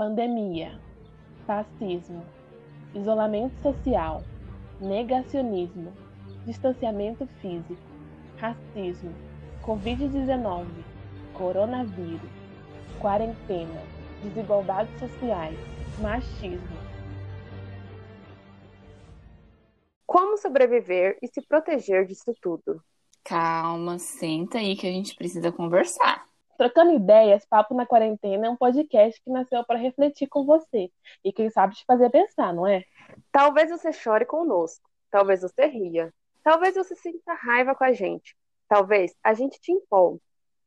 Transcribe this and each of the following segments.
pandemia, fascismo, isolamento social, negacionismo, distanciamento físico, racismo, Covid-19, coronavírus, quarentena, desigualdades sociais, machismo. Como sobreviver e se proteger disso tudo? Calma, senta aí que a gente precisa conversar. Trocando Ideias, Papo na Quarentena é um podcast que nasceu para refletir com você e quem sabe te fazer pensar, não é? Talvez você chore conosco, talvez você ria, talvez você sinta raiva com a gente, talvez a gente te empolgue,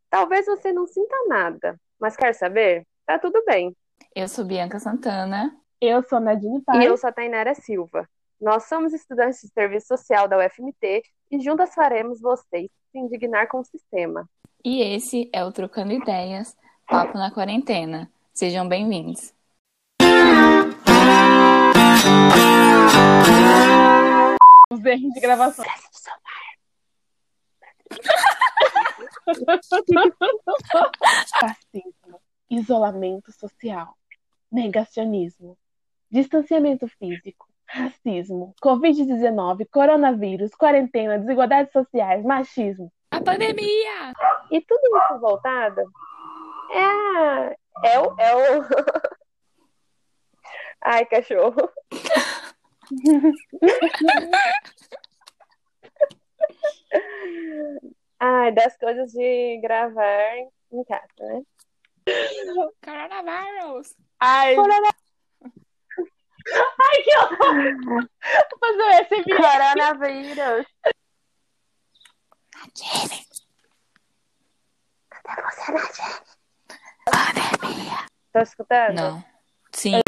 talvez você não sinta nada, mas quer saber? Tá tudo bem. Eu sou Bianca Santana. Eu sou Nadine Paz. E eu sou a Tainara Silva. Nós somos estudantes de serviço social da UFMT e juntas faremos vocês se indignar com o sistema. E esse é o Trocando Ideias, Papo na Quarentena. Sejam bem-vindos. Os erros de gravação. Fascismo, isolamento social, negacionismo, distanciamento físico, racismo, Covid-19, coronavírus, quarentena, desigualdades sociais, machismo. Pandemia! E tudo isso voltado é, é o. É o... Ai, cachorro. Ai, das coisas de gravar em casa, né? Coronavírus! Ai, Corona... Ai que horror! Fazer o SMR. Coronavírus. Nadine! Cadê você, Nadine? Pandemia! Tá escutando? Não. Sim.